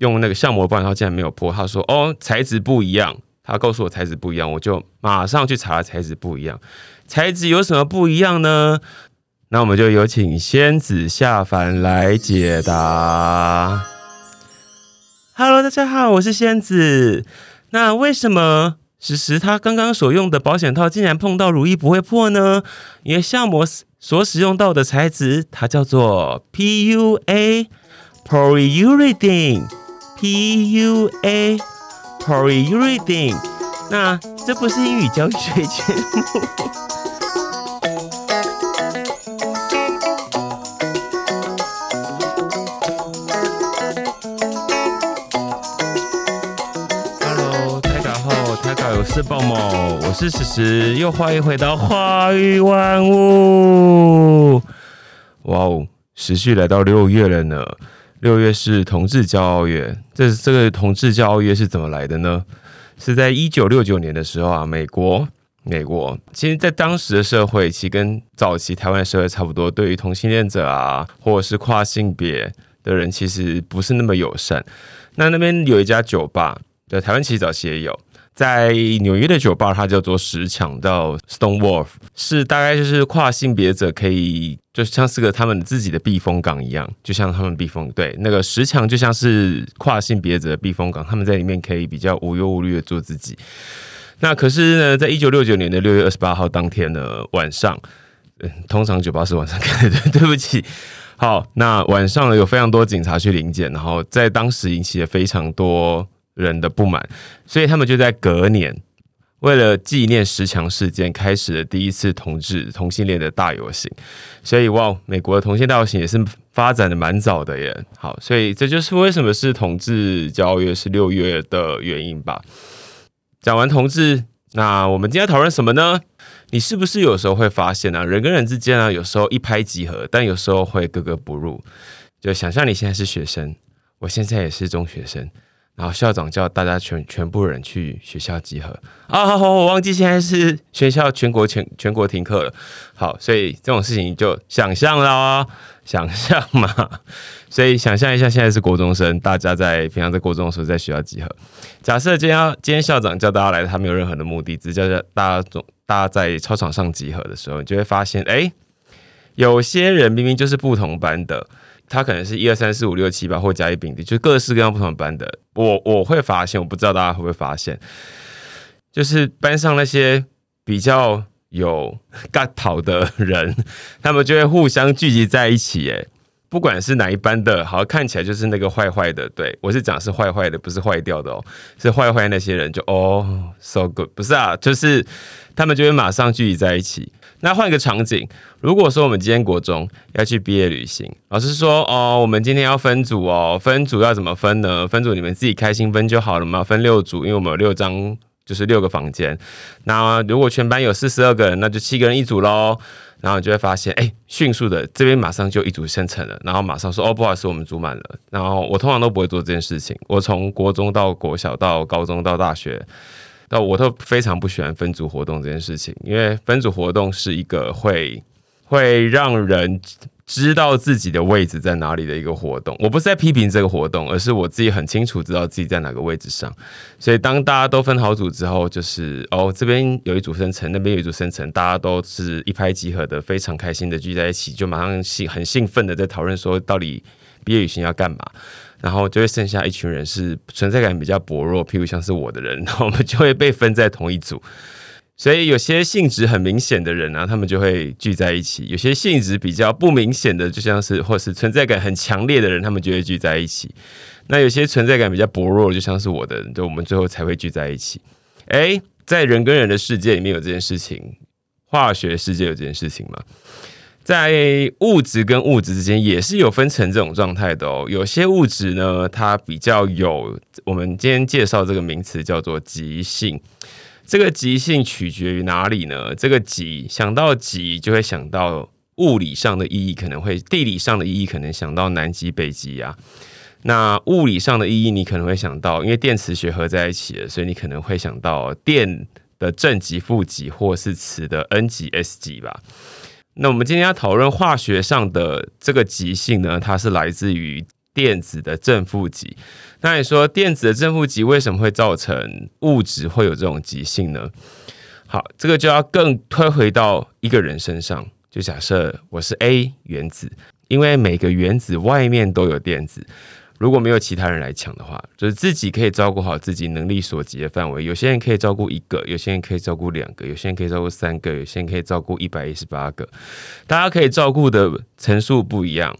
用那个橡膜棒，然后竟然没有破。他说：“哦，材质不一样。”他告诉我材质不一样，我就马上去查材质不一样。材质有什么不一样呢？那我们就有请仙子下凡来解答。Hello，大家好，我是仙子。那为什么史实他刚刚所用的保险套竟然碰到乳液不会破呢？因为橡膜所使用到的材质，它叫做 PUA Poriureting P U A，Are you reading？那这不是英语教学节目。Hello，台港澳，台港澳，我是石石，又欢迎回到花语万物。哇哦，时序来到六月了呢。六月是同志骄傲月，这这个同志骄傲月是怎么来的呢？是在一九六九年的时候啊，美国，美国，其实，在当时的社会，其实跟早期台湾的社会差不多，对于同性恋者啊，或者是跨性别的人，其实不是那么友善。那那边有一家酒吧，对，台湾其实早期也有。在纽约的酒吧，它叫做十强到 Stone Wolf，是大概就是跨性别者可以，就像是个他们自己的避风港一样，就像他们避风对那个十强就像是跨性别者的避风港，他们在里面可以比较无忧无虑的做自己。那可是呢，在一九六九年的六月二十八号当天的晚上，嗯通常酒吧是晚上开的，对不起。好，那晚上呢有非常多警察去临检，然后在当时引起了非常多。人的不满，所以他们就在隔年，为了纪念十强事件，开始了第一次同志同性恋的大游行。所以哇，美国的同性大游行也是发展的蛮早的耶。好，所以这就是为什么是同志交月是六月的原因吧。讲完同志，那我们今天讨论什么呢？你是不是有时候会发现啊，人跟人之间啊，有时候一拍即合，但有时候会格格不入。就想象你现在是学生，我现在也是中学生。然后校长叫大家全全部人去学校集合啊！好，好我忘记现在是学校全国全全国停课了。好，所以这种事情就想象了，想象嘛。所以想象一下，现在是国中生，大家在平常在国中的时候在学校集合。假设今天今天校长叫大家来，他没有任何的目的，只是叫大家总大家在操场上集合的时候，你就会发现，哎，有些人明明就是不同班的。他可能是一二三四五六七八，或甲乙丙丁，就各式各样不同班的。我我会发现，我不知道大家会不会发现，就是班上那些比较有 尬跑的人，他们就会互相聚集在一起。哎，不管是哪一班的，好像看起来就是那个坏坏的。对我是讲是坏坏的，不是坏掉的哦，是坏坏那些人就哦，so good，不是啊，就是他们就会马上聚集在一起。那换一个场景，如果说我们今天国中要去毕业旅行，老师说哦，我们今天要分组哦，分组要怎么分呢？分组你们自己开心分就好了嘛，分六组，因为我们有六张，就是六个房间。那如果全班有四十二个人，那就七个人一组喽。然后你就会发现，哎，迅速的这边马上就一组生成了，然后马上说哦，不好意思，我们组满了。然后我通常都不会做这件事情，我从国中到国小到高中到大学。那我都非常不喜欢分组活动这件事情，因为分组活动是一个会会让人知道自己的位置在哪里的一个活动。我不是在批评这个活动，而是我自己很清楚知道自己在哪个位置上。所以当大家都分好组之后，就是哦，这边有一组生成，那边有一组生成，大家都是一拍即合的，非常开心的聚在一起，就马上兴很兴奋的在讨论说，到底毕业旅行要干嘛。然后就会剩下一群人是存在感比较薄弱，譬如像是我的人，然后我们就会被分在同一组。所以有些性质很明显的人啊，他们就会聚在一起；有些性质比较不明显的，就像是或是存在感很强烈的人，他们就会聚在一起。那有些存在感比较薄弱，就像是我的，就我们最后才会聚在一起。哎，在人跟人的世界里面有这件事情，化学世界有这件事情吗？在物质跟物质之间也是有分成这种状态的哦。有些物质呢，它比较有我们今天介绍这个名词叫做极性。这个极性取决于哪里呢？这个极想到极就会想到物理上的意义，可能会地理上的意义，可能想到南极、北极啊。那物理上的意义，你可能会想到，因为电磁学合在一起了，所以你可能会想到电的正极、负极，或是磁的 N 极、S 极吧。那我们今天要讨论化学上的这个极性呢，它是来自于电子的正负极。那你说电子的正负极为什么会造成物质会有这种极性呢？好，这个就要更推回到一个人身上。就假设我是 A 原子，因为每个原子外面都有电子。如果没有其他人来抢的话，就是自己可以照顾好自己能力所及的范围。有些人可以照顾一个，有些人可以照顾两个，有些人可以照顾三个，有些人可以照顾一百一十八个。大家可以照顾的层数不一样，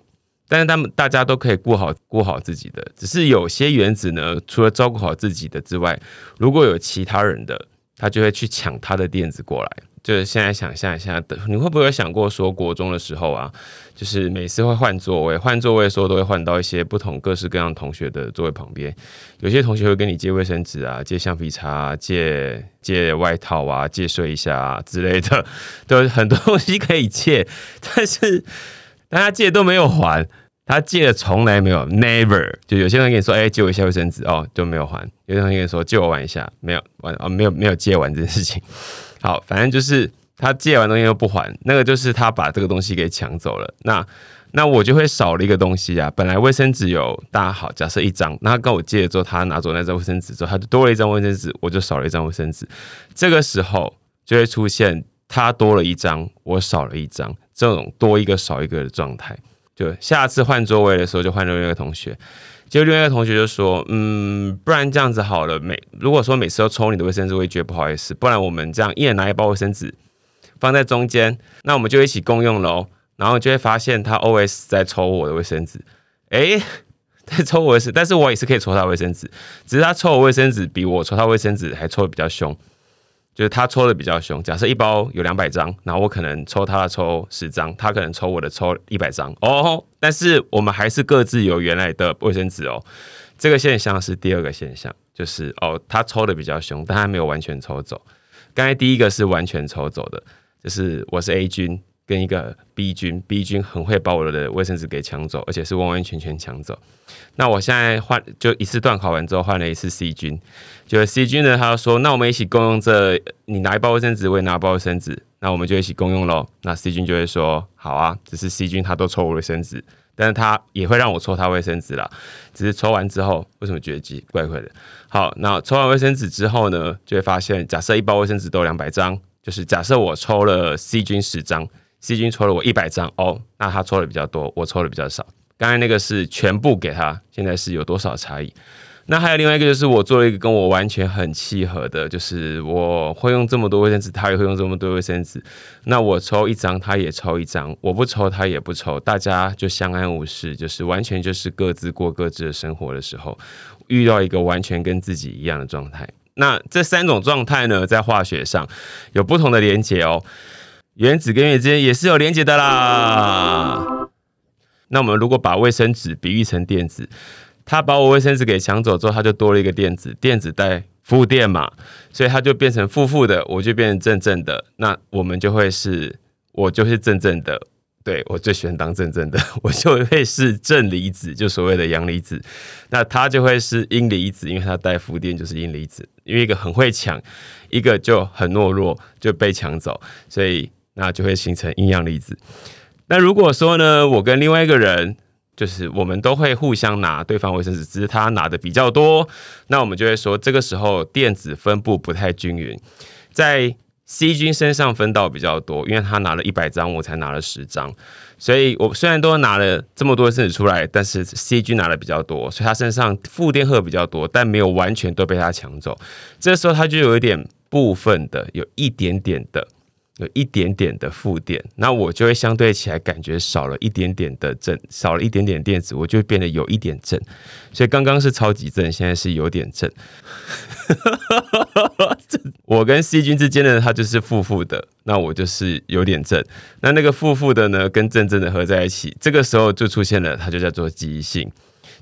但是他们大家都可以顾好顾好自己的。只是有些原子呢，除了照顾好自己的之外，如果有其他人的，他就会去抢他的电子过来。就是现在想象一下，你会不会有想过说，国中的时候啊，就是每次会换座位，换座位的时候都会换到一些不同各式各样同学的座位旁边。有些同学会跟你借卫生纸啊，借橡皮擦，借借外套啊，借睡一下之类的，都很多东西可以借，但是大家借都没有还，他借的从来没有，never。就有些人跟你说，哎，借我一下卫生纸哦，就没有还；有些人跟你说，借我玩一下，没有玩啊，没有没有借完这件事情。好，反正就是他借完东西又不还，那个就是他把这个东西给抢走了。那那我就会少了一个东西啊。本来卫生纸有大家好，假设一张，那他跟我借了之后，他拿走那张卫生纸之后，他就多了一张卫生纸，我就少了一张卫生纸。这个时候就会出现他多了一张，我少了一张，这种多一个少一个的状态。就下次换座位的时候，就换另外一个同学。结果另外一个同学就说：“嗯，不然这样子好了。每如果说每次都抽你的卫生纸，我也觉得不好意思。不然我们这样一人拿一包卫生纸放在中间，那我们就一起共用喽。然后就会发现他 always 在抽我的卫生纸，诶，在抽我卫生，但是我也是可以抽他卫生纸，只是他抽我卫生纸比我抽他卫生纸还抽的比较凶。”就是他抽的比较凶，假设一包有两百张，然后我可能抽他的抽十张，他可能抽我的抽一百张哦。但是我们还是各自有原来的卫生纸哦。这个现象是第二个现象，就是哦，他抽的比较凶，但他没有完全抽走。刚才第一个是完全抽走的，就是我是 A 君。跟一个 B 君，B 君很会把我的卫生纸给抢走，而且是完完全全抢走。那我现在换，就一次段考完之后换了一次 C 君，就是 C 君呢，他就说：“那我们一起共用这，你拿一包卫生纸，我也拿一包卫生纸，那我们就一起共用喽。”那 C 君就会说：“好啊，只是 C 君他都抽我卫生纸，但是他也会让我抽他卫生纸啦。只是抽完之后，为什么觉得怪怪的？好，那抽完卫生纸之后呢，就会发现，假设一包卫生纸都有两百张，就是假设我抽了 C 君十张。C 君抽了我一百张哦，那他抽的比较多，我抽的比较少。刚才那个是全部给他，现在是有多少差异？那还有另外一个就是我做了一个跟我完全很契合的，就是我会用这么多卫生纸，他也会用这么多卫生纸。那我抽一张，他也抽一张，我不抽他也不抽，大家就相安无事，就是完全就是各自过各自的生活的时候，遇到一个完全跟自己一样的状态。那这三种状态呢，在化学上有不同的连接哦。原子跟原子之间也是有连接的啦。那我们如果把卫生纸比喻成电子，它把我卫生纸给抢走之后，它就多了一个电子，电子带负电嘛，所以它就变成负负的，我就变成正正的。那我们就会是，我就是正正的。对我最喜欢当正正的，我就会是正离子，就所谓的阳离子。那它就会是阴离子，因为它带负电，就是阴离子。因为一个很会抢，一个就很懦弱，就被抢走，所以。那就会形成阴阳离子。那如果说呢，我跟另外一个人，就是我们都会互相拿对方卫生纸，只是他拿的比较多，那我们就会说，这个时候电子分布不太均匀，在 C 君身上分到比较多，因为他拿了一百张，我才拿了十张，所以我虽然都拿了这么多卫生纸出来，但是 C 君拿的比较多，所以他身上负电荷比较多，但没有完全都被他抢走。这时候他就有一点部分的，有一点点的。有一点点的负电，那我就会相对起来感觉少了一点点的正，少了一点点电子，我就变得有一点正。所以刚刚是超级正，现在是有点正。我跟细菌之间的它就是负负的，那我就是有点正。那那个负负的呢，跟正正的合在一起，这个时候就出现了，它就叫做极性。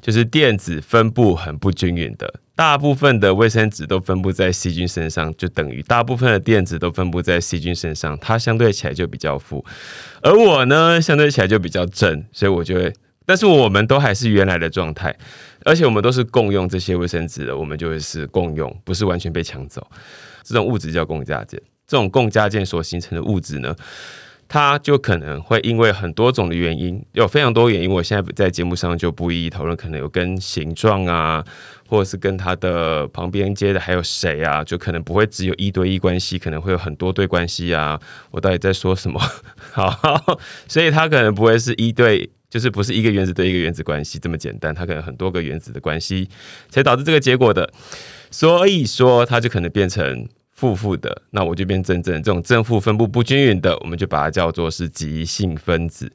就是电子分布很不均匀的，大部分的卫生纸都分布在细菌身上，就等于大部分的电子都分布在细菌身上，它相对起来就比较负，而我呢，相对起来就比较正，所以我就会，但是我们都还是原来的状态，而且我们都是共用这些卫生纸的，我们就会是共用，不是完全被抢走。这种物质叫共价键，这种共价键所形成的物质呢，它就可能会因为很多种的原因，有非常多原因，我现在在节目上就不一一讨论，可能有跟形状啊，或者是跟它的旁边接的还有谁啊，就可能不会只有一对一关系，可能会有很多对关系啊。我到底在说什么？好，所以它可能不会是一对，就是不是一个原子对一个原子关系这么简单，它可能很多个原子的关系才导致这个结果的。所以说，它就可能变成。负负的，那我就变正正。这种正负分布不均匀的，我们就把它叫做是极性分子。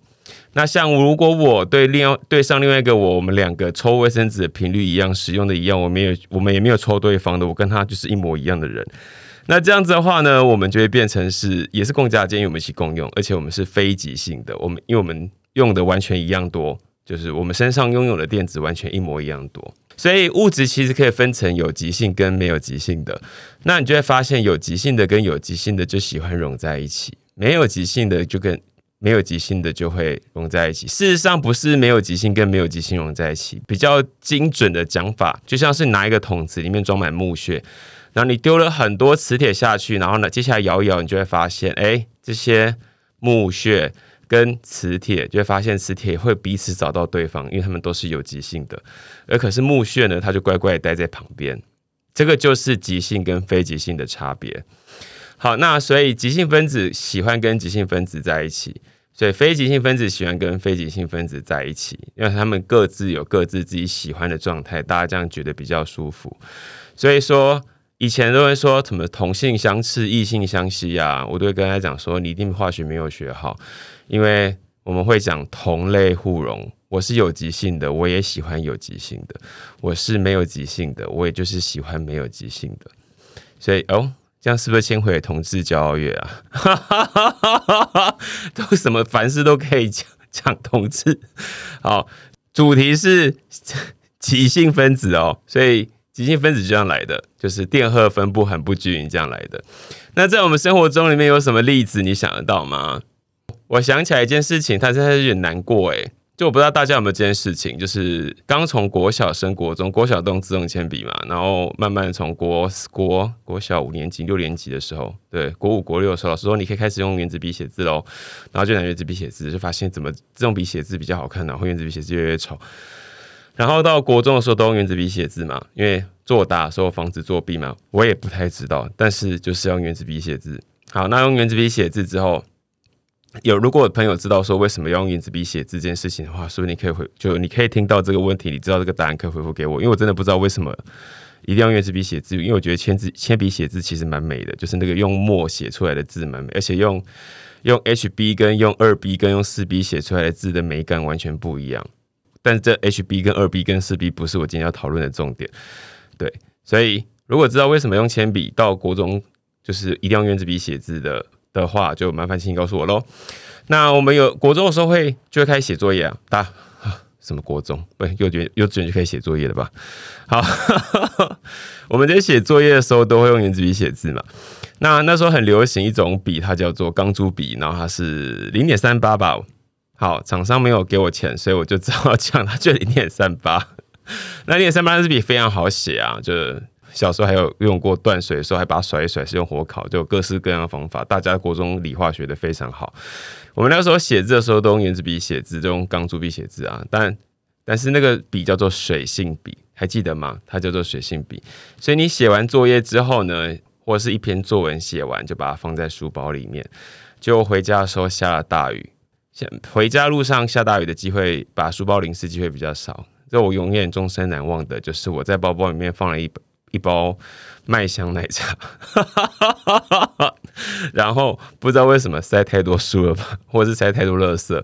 那像如果我对另外对上另外一个我，我们两个抽卫生纸的频率一样，使用的一样，我们也我们也没有抽对方的，我跟他就是一模一样的人。那这样子的话呢，我们就会变成是也是共价间，我们一起共用，而且我们是非极性的。我们因为我们用的完全一样多，就是我们身上拥有的电子完全一模一样多。所以物质其实可以分成有极性跟没有极性的，那你就会发现有极性的跟有极性的就喜欢融在一起，没有极性的就跟没有极性的就会融在一起。事实上不是没有极性跟没有极性融在一起，比较精准的讲法，就像是拿一个桶子里面装满木屑，然后你丢了很多磁铁下去，然后呢接下来摇一摇，你就会发现，哎，这些木屑。跟磁铁就会发现，磁铁会彼此找到对方，因为他们都是有极性的。而可是木屑呢，它就乖乖待在旁边。这个就是极性跟非极性的差别。好，那所以极性分子喜欢跟极性分子在一起，所以非极性分子喜欢跟非极性分子在一起，因为他们各自有各自自己喜欢的状态，大家这样觉得比较舒服。所以说。以前都会说什么同性相斥，异性相吸啊，我都会跟他讲说，你一定化学没有学好，因为我们会讲同类互融。我是有极性的，我也喜欢有极性的；我是没有极性的，我也就是喜欢没有极性的。所以哦，这样是不是先回同志骄傲月啊？都什么凡事都可以讲讲同志。好，主题是 极性分子哦，所以。极性分子这样来的，就是电荷分布很不均匀这样来的。那在我们生活中里面有什么例子你想得到吗？我想起来一件事情，它真的有点难过诶。就我不知道大家有没有这件事情，就是刚从国小升国中，国小都用自动铅笔嘛，然后慢慢从国国国小五年级、六年级的时候，对国五、国六的时候，老师说你可以开始用圆珠笔写字喽，然后就拿圆珠笔写字，就发现怎么自动笔写字比较好看，然后圆珠笔写字越来越丑。然后到国中的时候都用圆珠笔写字嘛，因为作答时候防止作弊嘛，我也不太知道，但是就是要用圆珠笔写字。好，那用圆珠笔写字之后，有如果朋友知道说为什么要用圆珠笔写字这件事情的话，是不是你可以回就你可以听到这个问题，你知道这个答案可以回复给我，因为我真的不知道为什么一定要用圆珠笔写字，因为我觉得铅字铅笔写字其实蛮美的，就是那个用墨写出来的字蛮美，而且用用 HB 跟用二 B 跟用四 B 写出来的字的美感完全不一样。但这 HB 跟二 B 跟四 B 不是我今天要讨论的重点，对，所以如果知道为什么用铅笔到国中就是一定要用纸笔写字的的话，就麻烦请告诉我喽。那我们有国中的时候会就会开始写作业啊，大 什么国中？不，幼稚园幼稚园就可以写作业了吧？好，我们在写作业的时候都会用圆珠笔写字嘛。那那时候很流行一种笔，它叫做钢珠笔，然后它是零点三八吧。好，厂商没有给我钱，所以我就只好讲，它就零点三八。那零点三八支笔非常好写啊，就是小时候还有用过断水的时候，还把它甩一甩，是用火烤，就各式各样的方法。大家国中理化学的非常好。我们那时候写字的时候都用圆珠笔写字，就用钢珠笔写字啊。但但是那个笔叫做水性笔，还记得吗？它叫做水性笔。所以你写完作业之后呢，或者是一篇作文写完，就把它放在书包里面。就回家的时候下了大雨。回家路上下大雨的机会，把书包淋湿机会比较少。这我永远终身难忘的，就是我在包包里面放了一本一包麦香奶茶，然后不知道为什么塞太多书了吧，或者是塞太多垃圾，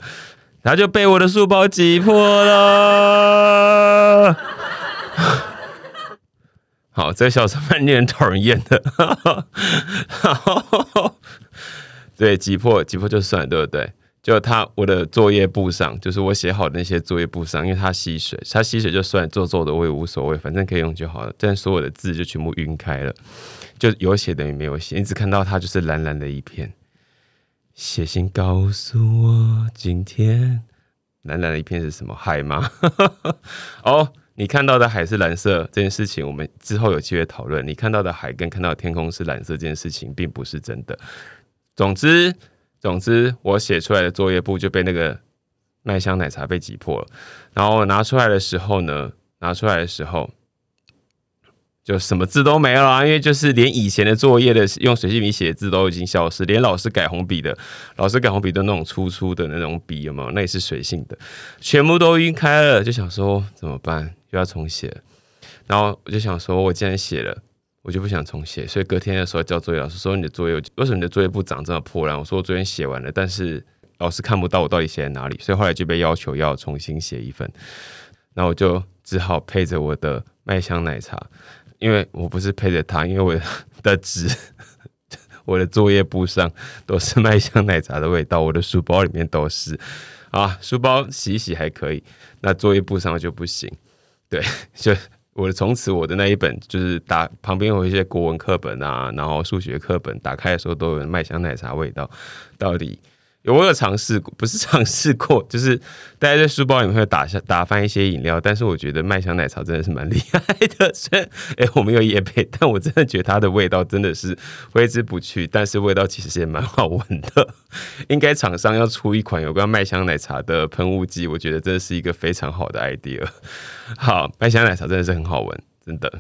然后就被我的书包挤破了。好，这个笑声蛮令人讨人厌的。对，挤破挤破就算了，对不对？就他我的作业簿上，就是我写好的那些作业簿上，因为它吸水，它吸水就算做做的我也无所谓，反正可以用就好了。但所有的字就全部晕开了，就有写等于没有写，你只看到它就是蓝蓝的一片。写信告诉我，今天蓝蓝的一片是什么海吗？哦，你看到的海是蓝色这件事情，我们之后有机会讨论。你看到的海跟看到的天空是蓝色这件事情，并不是真的。总之。总之，我写出来的作业簿就被那个麦香奶茶被挤破了。然后拿出来的时候呢，拿出来的时候就什么字都没有了，因为就是连以前的作业的用水性笔写字都已经消失，连老师改红笔的，老师改红笔的那种粗粗的那种笔有没有？那也是水性的，全部都晕开了。就想说怎么办？又要重写。然后我就想说，我既然写了。我就不想重写，所以隔天的时候叫作业，老师说你的作业为什么你的作业簿长这么破烂？我说我昨天写完了，但是老师看不到我到底写在哪里，所以后来就被要求要重新写一份。那我就只好配着我的麦香奶茶，因为我不是配着它，因为我的纸，我的作业簿上都是麦香奶茶的味道，我的书包里面都是啊，书包洗一洗还可以，那作业簿上就不行，对，就。我的从此我的那一本就是打旁边有一些国文课本啊，然后数学课本打开的时候都有麦香奶茶味道。到底有我有尝试过，不是 尝试过，就是大家在书包里面会打下打翻一些饮料，但是我觉得麦香奶茶真的是蛮厉害的。虽然哎我没有夜配，但我真的觉得它的味道真的是挥之不去，但是味道其实也蛮好闻的。应该厂商要出一款有关麦香奶茶的喷雾剂，我觉得这是一个非常好的 idea。好，麦香奶茶真的是很好闻，真的。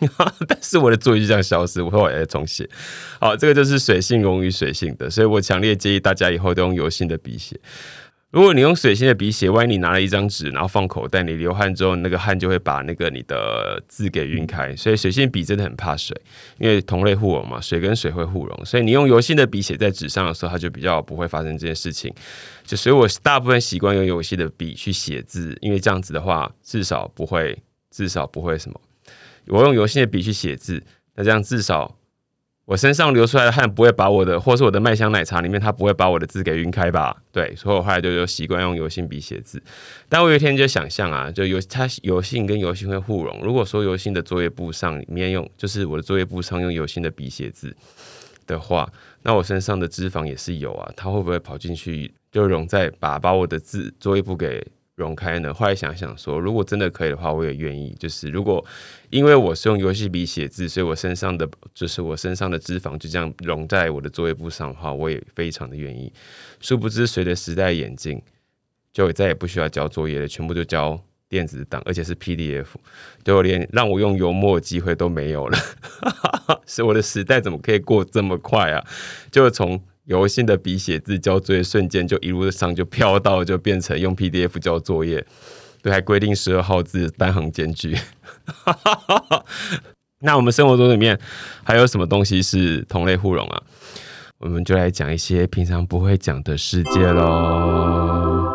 但是我的作业就这样消失，我后来重写。好，这个就是水性溶于水性的，所以我强烈建议大家以后都用油性的笔写。如果你用水性的笔写，万一你拿了一张纸，然后放口袋，你流汗之后，那个汗就会把那个你的字给晕开。所以水性笔真的很怕水，因为同类互融嘛，水跟水会互溶。所以你用油性的笔写在纸上的时候，它就比较不会发生这件事情。就所以我大部分习惯用油性的笔去写字，因为这样子的话，至少不会，至少不会什么。我用油性的笔去写字，那这样至少。我身上流出来的汗不会把我的，或是我的麦香奶茶里面，它不会把我的字给晕开吧？对，所以我后来就有习惯用油性笔写字。但我有一天就想象啊，就油它油性跟油性会互融。如果说油性的作业簿上里面用，就是我的作业簿上用油性的笔写字的话，那我身上的脂肪也是油啊，它会不会跑进去就融在把把我的字作业簿给？融开呢？后来想想说，如果真的可以的话，我也愿意。就是如果因为我是用游戏笔写字，所以我身上的就是我身上的脂肪就这样融在我的作业簿上的话，我也非常的愿意。殊不知，随着时代演进，就再也不需要交作业了，全部就交电子档，而且是 PDF，就连让我用油墨的机会都没有了。是我的时代怎么可以过这么快啊？就从油性的笔写字交作业瞬间就一路上就飘到就变成用 PDF 交作业，对，还规定十二号字单行间距。那我们生活中里面还有什么东西是同类互融啊？我们就来讲一些平常不会讲的世界喽。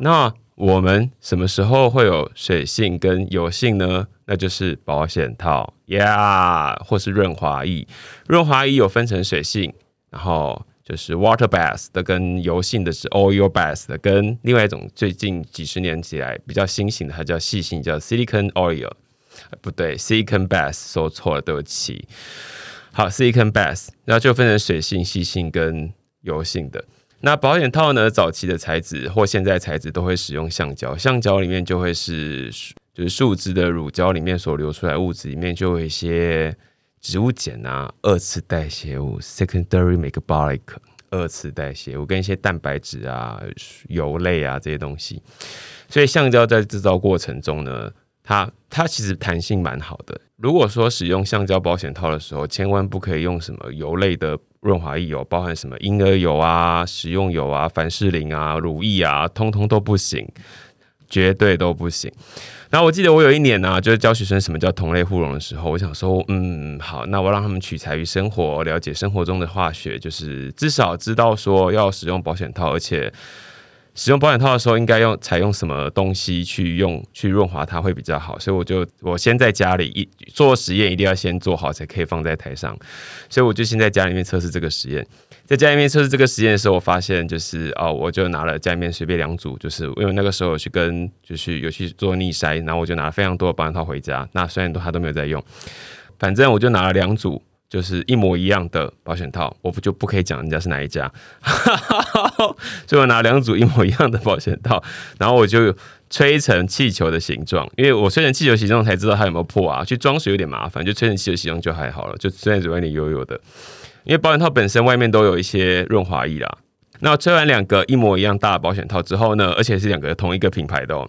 那我们什么时候会有水性跟油性呢？那就是保险套，Yeah，或是润滑液。润滑液有分成水性，然后就是 water bath 的，跟油性的是 oil bath 的，跟另外一种最近几十年起来比较新型的，它叫细性，叫 silicon oil，不对，silicon bath 说错了，对不起。好，silicon bath，然后就分成水性、细性跟油性的。那保险套呢？早期的材质或现在材质都会使用橡胶，橡胶里面就会是就是树脂的乳胶里面所流出来物质里面就有一些植物碱啊，二次代谢物 （secondary metabolic） 二次代谢物跟一些蛋白质啊、油类啊这些东西。所以橡胶在制造过程中呢，它它其实弹性蛮好的。如果说使用橡胶保险套的时候，千万不可以用什么油类的。润滑液油包含什么婴儿油啊、食用油啊、凡士林啊、乳液啊，通通都不行，绝对都不行。然后我记得我有一年呢，就是教学生什么叫同类互融的时候，我想说，嗯，好，那我让他们取材于生活，了解生活中的化学，就是至少知道说要使用保险套，而且。使用保险套的时候，应该用采用什么东西去用去润滑它会比较好，所以我就我先在家里一做实验，一定要先做好才可以放在台上，所以我就先在家里面测试这个实验。在家里面测试这个实验的时候，我发现就是哦，我就拿了家里面随便两组，就是因为那个时候有去跟就是有去做逆筛，然后我就拿了非常多的保险套回家。那虽然都他都没有在用，反正我就拿了两组。就是一模一样的保险套，我不就不可以讲人家是哪一家，所以我拿两组一模一样的保险套，然后我就吹成气球的形状，因为我吹成气球形状才知道它有没有破啊。去装水有点麻烦，就吹成气球形状就还好了，就虽然有点油油的。因为保险套本身外面都有一些润滑液啦。那吹完两个一模一样大的保险套之后呢，而且是两个同一个品牌的哦，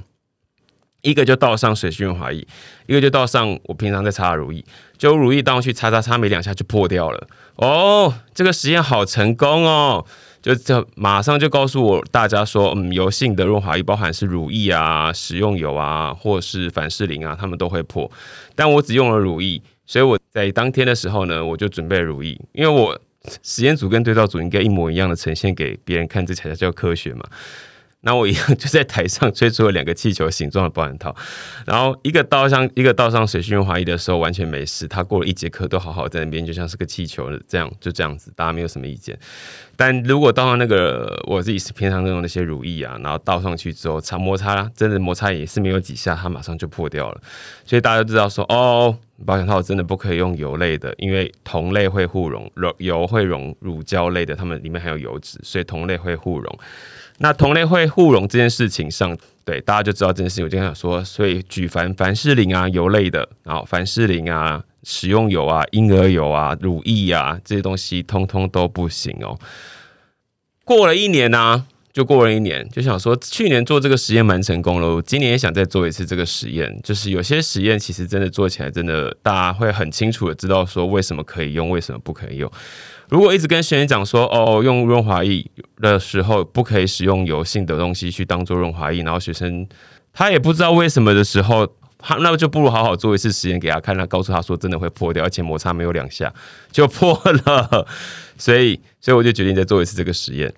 一个就倒上水性润滑液，一个就倒上我平常在擦的乳液，就乳液倒上去擦擦擦，没两下就破掉了。哦，这个实验好成功哦！就这马上就告诉我大家说，嗯，油性的润滑液，包含是乳液啊、食用油啊，或是凡士林啊，它们都会破。但我只用了乳液，所以我在当天的时候呢，我就准备乳液，因为我 实验组跟对照组应该一模一样的呈现给别人看，这才叫科学嘛。那我一样就在台上吹出了两个气球形状的保险套，然后一个倒上一个倒上水性润滑液的时候完全没事，他过了一节课都好好在那边，就像是个气球的这样就这样子，大家没有什么意见。但如果倒上那个我自己平常用那些乳液啊，然后倒上去之后擦摩擦，真的摩擦也是没有几下，它马上就破掉了。所以大家都知道说哦，保险套真的不可以用油类的，因为同类会互溶，油油会溶乳胶类的，它们里面含有油脂，所以同类会互溶。那同类会互溶这件事情上，对大家就知道这件事情。我今天想说，所以举凡凡士林啊油类的，然后凡士林啊食用油啊婴儿油啊乳液啊这些东西，通通都不行哦。过了一年呢，就过了一年，就想说去年做这个实验蛮成功了，今年也想再做一次这个实验。就是有些实验其实真的做起来，真的大家会很清楚的知道说为什么可以用，为什么不可以用。如果一直跟学员讲说，哦，用润滑液的时候不可以使用油性的东西去当做润滑液，然后学生他也不知道为什么的时候，他那就不如好好做一次实验给他看，他告诉他说真的会破掉，而且摩擦没有两下就破了，所以，所以我就决定再做一次这个实验。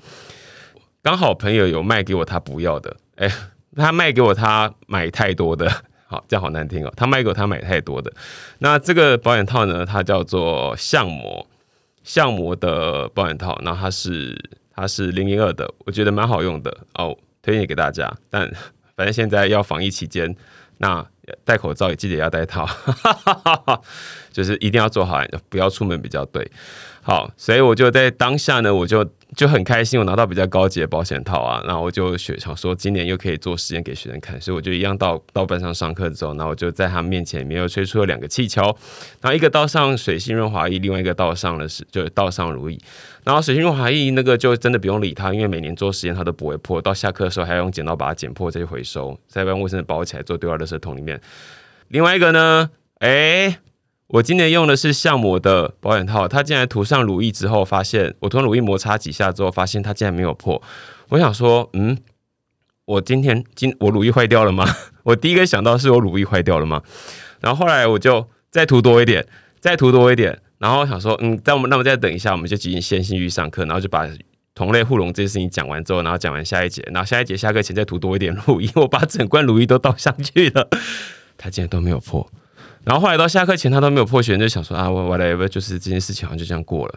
刚好朋友有卖给我他不要的，哎，他卖给我他买太多的，好，这样好难听哦，他卖给我他买太多的。那这个保险套呢，它叫做相膜。相膜的保险套，那它是它是零零二的，我觉得蛮好用的哦，推荐给大家。但 反正现在要防疫期间，那戴口罩也记得要戴套，就是一定要做好，不要出门比较对。好，所以我就在当下呢，我就。就很开心，我拿到比较高级的保险套啊，然后我就学想说今年又可以做实验给学生看，所以我就一样到到班上上课之后，然后我就在他面前面又吹出了两个气球，然后一个倒上水性润滑液，另外一个倒上了是就倒上乳液，然后水性润滑液那个就真的不用理它，因为每年做实验它都不会破，到下课的时候还要用剪刀把它剪破再去回收，再用卫生纸包起来做丢到垃圾桶里面。另外一个呢，哎。我今年用的是橡膜的保险套，它竟然涂上乳液之后，发现我涂乳液摩擦几下之后，发现它竟然没有破。我想说，嗯，我今天今我乳液坏掉了吗？我第一个想到是我乳液坏掉了吗？然后后来我就再涂多一点，再涂多一点，然后想说，嗯，在我们那么再等一下，我们就进行先行去上课，然后就把同类互溶这件事情讲完之后，然后讲完下一节，然后下一节下课前再涂多一点乳液，我把整罐乳液都倒上去了，它竟然都没有破。然后后来到下课前，他都没有破学，就想说啊，我我来，就是这件事情好像就这样过了，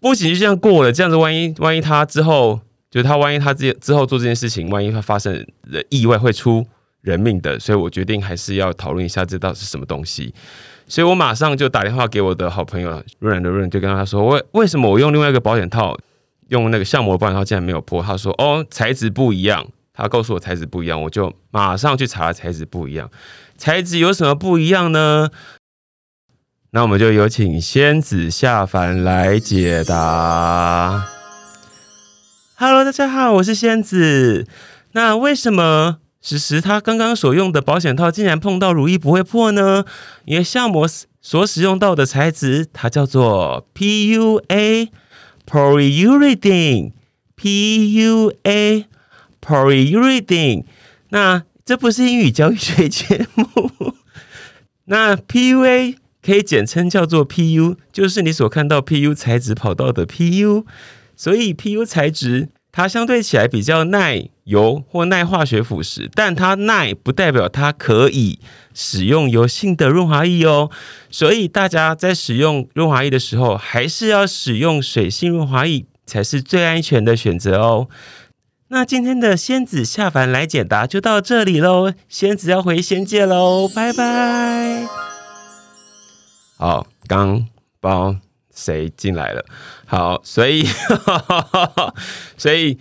不行就这样过了。这样子，万一万一他之后，就是他万一他之之后做这件事情，万一他发生了意外会出人命的，所以我决定还是要讨论一下这到底是什么东西。所以我马上就打电话给我的好朋友润然的润，就跟他说，为为什么我用另外一个保险套，用那个橡膜保险套竟然没有破？他说哦，材质不一样。他告诉我材质不一样，我就马上去查材质不一样。材质有什么不一样呢？那我们就有请仙子下凡来解答。Hello，大家好，我是仙子。那为什么史实他刚刚所用的保险套竟然碰到如意不会破呢？因为橡膜所使用到的材质，它叫做 PUA，Polyurethane，PUA，Polyurethane。那这不是英语教学节目。那 PUA 可以简称叫做 PU，就是你所看到 PU 材质跑道的 PU。所以 PU 材质它相对起来比较耐油或耐化学腐蚀，但它耐不代表它可以使用油性的润滑液哦。所以大家在使用润滑液的时候，还是要使用水性润滑液才是最安全的选择哦。那今天的仙子下凡来解答就到这里喽，仙子要回仙界喽，拜拜。好，刚帮谁进来了？好，所以 所以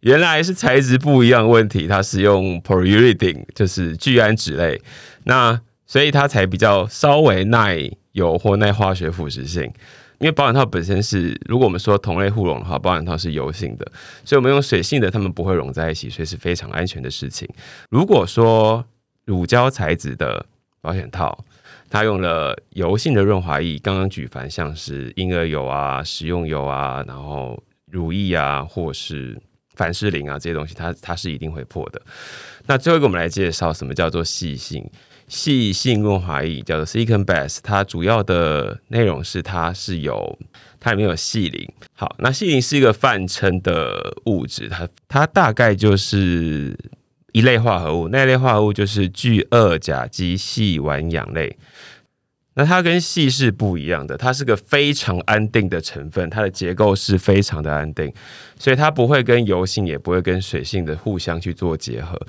原来是材质不一样问题，它是用 polyurethane，就是聚氨酯类，那所以它才比较稍微耐油或耐化学腐蚀性。因为保险套本身是，如果我们说同类互溶的话，保险套是油性的，所以我们用水性的，它们不会融在一起，所以是非常安全的事情。如果说乳胶材质的保险套，它用了油性的润滑液，刚刚举凡像是婴儿油啊、食用油啊，然后乳液啊，或是凡士林啊这些东西，它它是一定会破的。那最后一个，我们来介绍什么叫做细性。细性润滑液叫做 Silicon Base，它主要的内容是它是有它里面有细磷。好，那细磷是一个泛称的物质，它它大概就是一类化合物，那类化合物就是聚二甲基细烷氧类。那它跟细是不一样的，它是个非常安定的成分，它的结构是非常的安定，所以它不会跟油性，也不会跟水性的互相去做结合。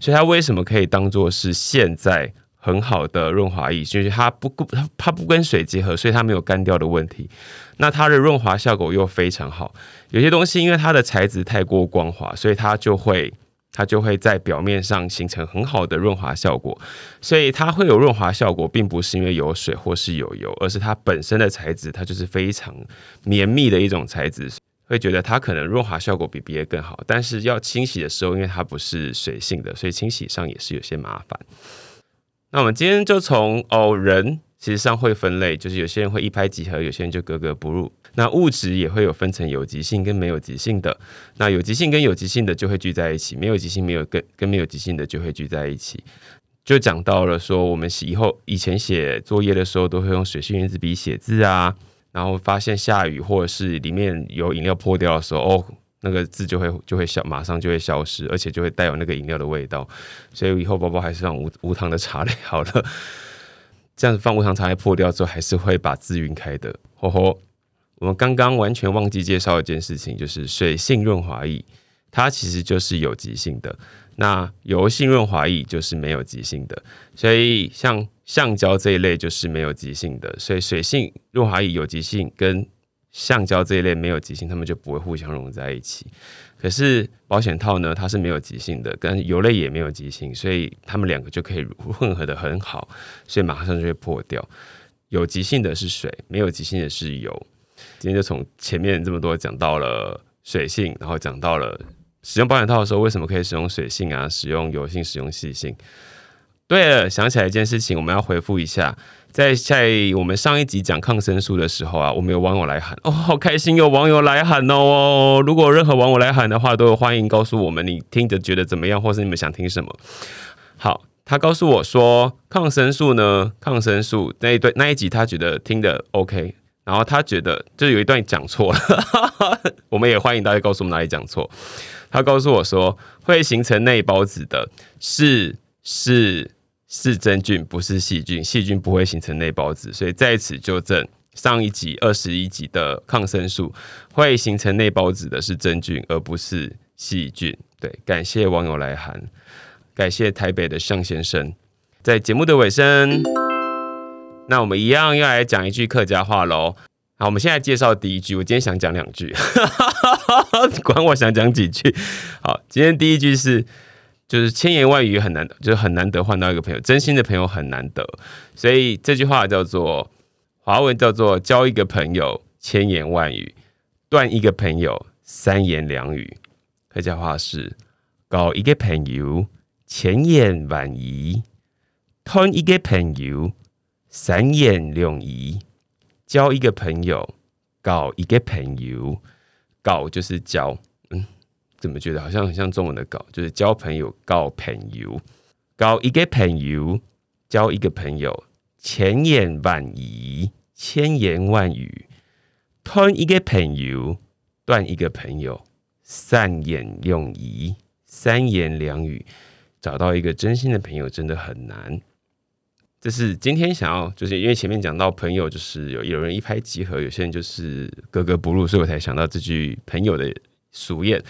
所以它为什么可以当做是现在？很好的润滑液，就是它不它它不跟水结合，所以它没有干掉的问题。那它的润滑效果又非常好。有些东西因为它的材质太过光滑，所以它就会它就会在表面上形成很好的润滑效果。所以它会有润滑效果，并不是因为有水或是有油，而是它本身的材质它就是非常绵密的一种材质，会觉得它可能润滑效果比别的更好。但是要清洗的时候，因为它不是水性的，所以清洗上也是有些麻烦。那我们今天就从哦人其实上会分类，就是有些人会一拍即合，有些人就格格不入。那物质也会有分成有极性跟没有极性的。那有极性跟有极性的就会聚在一起，没有极性没有跟跟没有极性的就会聚在一起。就讲到了说，我们以后以前写作业的时候都会用水性原子笔写字啊，然后发现下雨或者是里面有饮料破掉的时候，哦。那个字就会就会消，马上就会消失，而且就会带有那个饮料的味道。所以以后包包还是放无无糖的茶类好了。这样子放无糖茶类破掉之后，还是会把字晕开的。吼吼，我们刚刚完全忘记介绍一件事情，就是水性润滑液，它其实就是有极性的。那油性润滑液就是没有极性的。所以像橡胶这一类就是没有极性的。所以水性润滑液有极性跟橡胶这一类没有极性，它们就不会互相融在一起。可是保险套呢，它是没有极性的，跟油类也没有极性，所以它们两个就可以 混合的很好，所以马上就会破掉。有极性的是水，没有极性的是油。今天就从前面这么多讲到了水性，然后讲到了使用保险套的时候为什么可以使用水性啊，使用油性，使用细性。对了，想起来一件事情，我们要回复一下。在在我们上一集讲抗生素的时候啊，我们有网友来喊哦，好开心有网友来喊哦！如果任何网友来喊的话，都有欢迎告诉我们你听着觉得怎么样，或是你们想听什么。好，他告诉我说抗生素呢，抗生素那一段那一集他觉得听的 OK，然后他觉得就有一段讲错了，我们也欢迎大家告诉我们哪里讲错。他告诉我说会形成内包子的是是。是真菌，不是细菌。细菌不会形成内孢子，所以在此纠正上一集二十一集的抗生素会形成内孢子的是真菌，而不是细菌。对，感谢网友来函，感谢台北的向先生。在节目的尾声，那我们一样要来讲一句客家话喽。好，我们现在介绍第一句。我今天想讲两句，管我想讲几句。好，今天第一句是。就是千言万语很难，就是很难得换到一个朋友，真心的朋友很难得，所以这句话叫做华文叫做交一个朋友千言万语，断一个朋友三言两语。客家话是搞一个朋友千言万语，断一个朋友三言两语。交一个朋友，搞一个朋友，搞就是交。怎么觉得好像很像中文的“搞”，就是交朋友、交朋友、交一个朋友、交一个朋友，千言万语、千言万语，吞一个朋友、断一个朋友，三言两语、三言两语，找到一个真心的朋友真的很难。这是今天想要，就是因为前面讲到朋友，就是有有人一拍即合，有些人就是格格不入，所以我才想到这句朋友的。俗谚，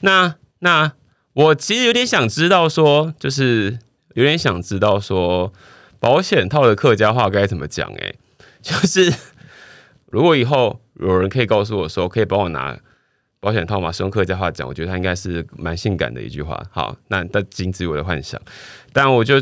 那那我其实有点想知道，说就是有点想知道说保险套的客家话该怎么讲？哎，就是如果以后有人可以告诉我说，可以帮我拿保险套嘛，是用客家话讲，我觉得它应该是蛮性感的一句话。好，那那仅止我的幻想，但我就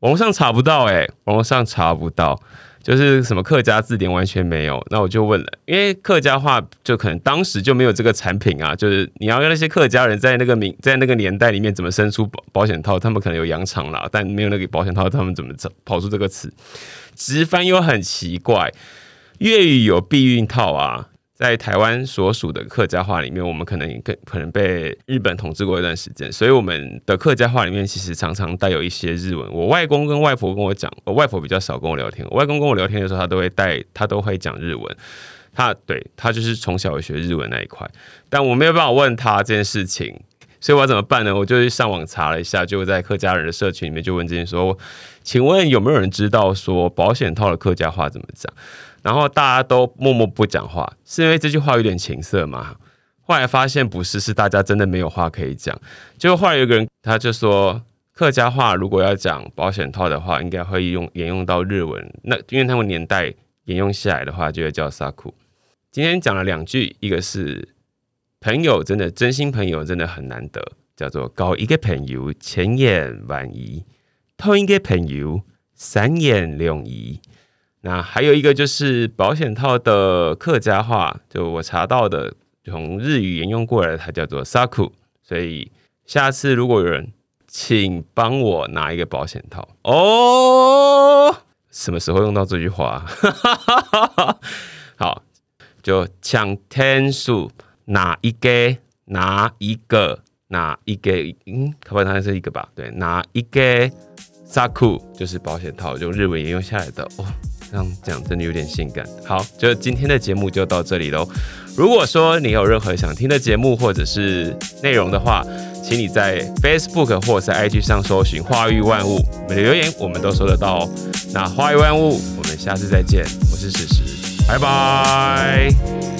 网络上查不到，哎，网络上查不到。就是什么客家字典完全没有，那我就问了，因为客家话就可能当时就没有这个产品啊。就是你要让那些客家人在那个名在那个年代里面怎么生出保保险套，他们可能有养厂啦，但没有那个保险套，他们怎么跑出这个词？直翻又很奇怪，粤语有避孕套啊。在台湾所属的客家话里面，我们可能更可能被日本统治过一段时间，所以我们的客家话里面其实常常带有一些日文。我外公跟外婆跟我讲，我外婆比较少跟我聊天。我外公跟我聊天的时候，他都会带，他都会讲日文。他对他就是从小学日文那一块，但我没有办法问他这件事情，所以我要怎么办呢？我就去上网查了一下，就在客家人的社群里面就问这件事说，请问有没有人知道说保险套的客家话怎么讲？然后大家都默默不讲话，是因为这句话有点情色吗？后来发现不是，是大家真的没有话可以讲。就后来有个人他就说，客家话如果要讲保险套的话，应该会用沿用到日文。那因为他们年代沿用下来的话，就会叫萨库。今天讲了两句，一个是朋友，真的真心朋友真的很难得，叫做搞一个朋友千言万语，偷一个朋友三言两语。那还有一个就是保险套的客家话，就我查到的，从日语沿用过来，它叫做 “saku”。所以下次如果有人，请帮我拿一个保险套哦。什么时候用到这句话？好，就抢天数，拿一个，拿一个，拿一个，嗯，可不它是一个吧？对，拿一个 “saku” 就是保险套，用日文沿用下来的哦。这样讲真的有点性感。好，就今天的节目就到这里喽。如果说你有任何想听的节目或者是内容的话，请你在 Facebook 或者是 IG 上搜寻“花育万物”，每的留言我们都收得到哦。那“花育万物”，我们下次再见。我是史实，拜拜。